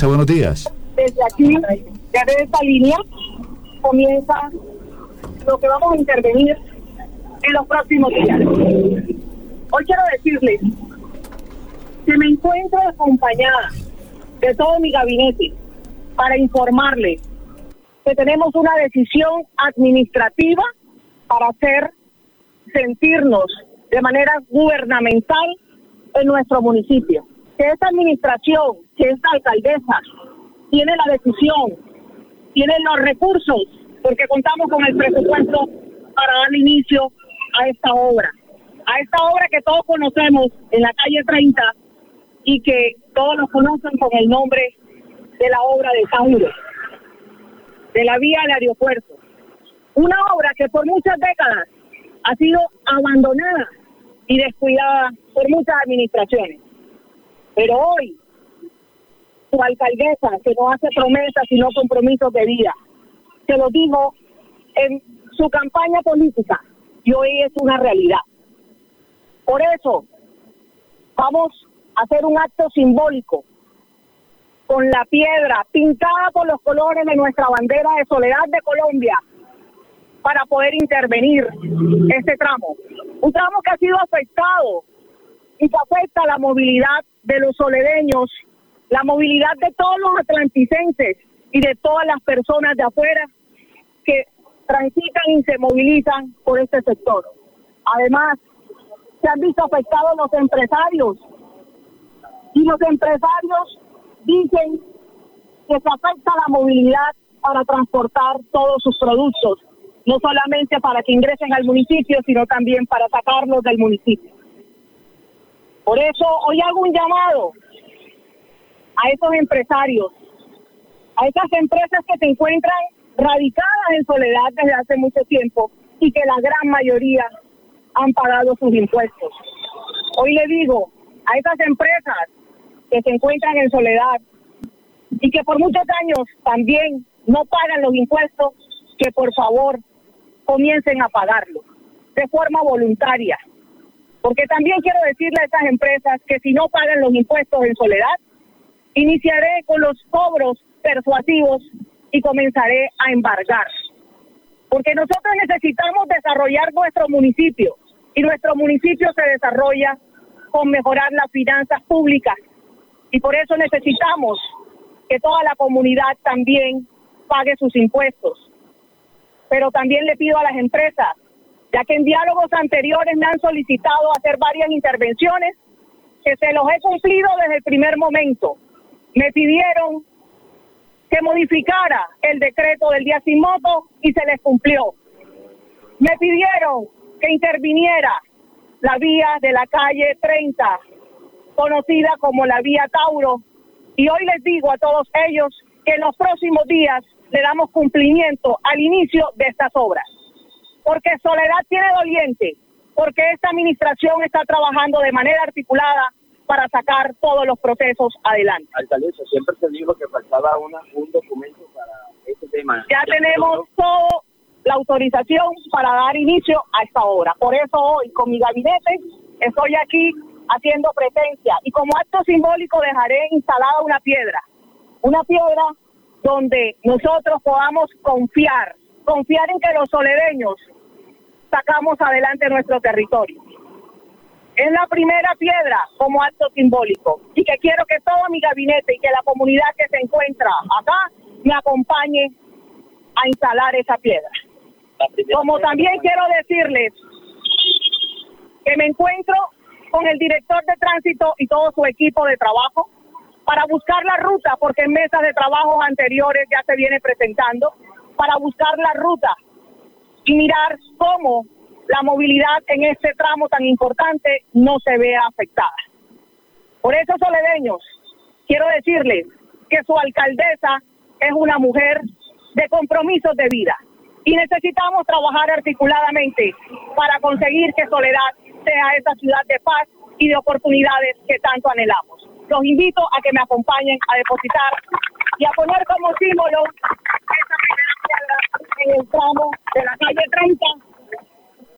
Buenos días. Desde aquí, desde esta línea, comienza lo que vamos a intervenir en los próximos días. Hoy quiero decirles que me encuentro acompañada de todo mi gabinete para informarles que tenemos una decisión administrativa para hacer sentirnos de manera gubernamental en nuestro municipio. Que esta administración, que esta alcaldesa tiene la decisión, tiene los recursos, porque contamos con el presupuesto para dar inicio a esta obra. A esta obra que todos conocemos en la calle 30 y que todos lo conocen con el nombre de la obra de Tauro, de la vía al aeropuerto. Una obra que por muchas décadas ha sido abandonada y descuidada por muchas administraciones. Pero hoy, su alcaldesa, que no hace promesas sino compromisos de vida, se lo dijo en su campaña política y hoy es una realidad. Por eso, vamos a hacer un acto simbólico con la piedra pintada por los colores de nuestra bandera de soledad de Colombia para poder intervenir este tramo. Un tramo que ha sido afectado y que afecta la movilidad de los soledeños, la movilidad de todos los atlanticenses y de todas las personas de afuera que transitan y se movilizan por este sector. Además, se han visto afectados los empresarios y los empresarios dicen que se afecta la movilidad para transportar todos sus productos no solamente para que ingresen al municipio, sino también para sacarlos del municipio. Por eso hoy hago un llamado a esos empresarios, a esas empresas que se encuentran radicadas en soledad desde hace mucho tiempo y que la gran mayoría han pagado sus impuestos. Hoy le digo a esas empresas que se encuentran en soledad y que por muchos años también no pagan los impuestos, que por favor comiencen a pagarlo de forma voluntaria. Porque también quiero decirle a estas empresas que si no pagan los impuestos en soledad, iniciaré con los cobros persuasivos y comenzaré a embargar. Porque nosotros necesitamos desarrollar nuestro municipio y nuestro municipio se desarrolla con mejorar las finanzas públicas. Y por eso necesitamos que toda la comunidad también pague sus impuestos pero también le pido a las empresas, ya que en diálogos anteriores me han solicitado hacer varias intervenciones, que se los he cumplido desde el primer momento. Me pidieron que modificara el decreto del día sin moto y se les cumplió. Me pidieron que interviniera la vía de la calle 30, conocida como la vía Tauro, y hoy les digo a todos ellos que en los próximos días le damos cumplimiento al inicio de estas obras. Porque Soledad tiene doliente, porque esta administración está trabajando de manera articulada para sacar todos los procesos adelante. Alcaldesa, siempre se dijo que faltaba una, un documento para este tema. Ya, tenemos todo la autorización para dar inicio a esta obra. Por eso hoy con mi gabinete estoy aquí haciendo presencia y como acto simbólico dejaré instalada una piedra, una piedra donde nosotros podamos confiar, confiar en que los soledeños sacamos adelante nuestro territorio. Es la primera piedra como acto simbólico y que quiero que todo mi gabinete y que la comunidad que se encuentra acá me acompañe a instalar esa piedra. Como también quiero decirles que me encuentro con el director de tránsito y todo su equipo de trabajo para buscar la ruta, porque en mesas de trabajos anteriores ya se viene presentando, para buscar la ruta y mirar cómo la movilidad en este tramo tan importante no se vea afectada. Por eso, soledeños, quiero decirles que su alcaldesa es una mujer de compromisos de vida y necesitamos trabajar articuladamente para conseguir que Soledad sea esa ciudad de paz y de oportunidades que tanto anhelamos los invito a que me acompañen a depositar y a poner como símbolo en el tramo de la calle 30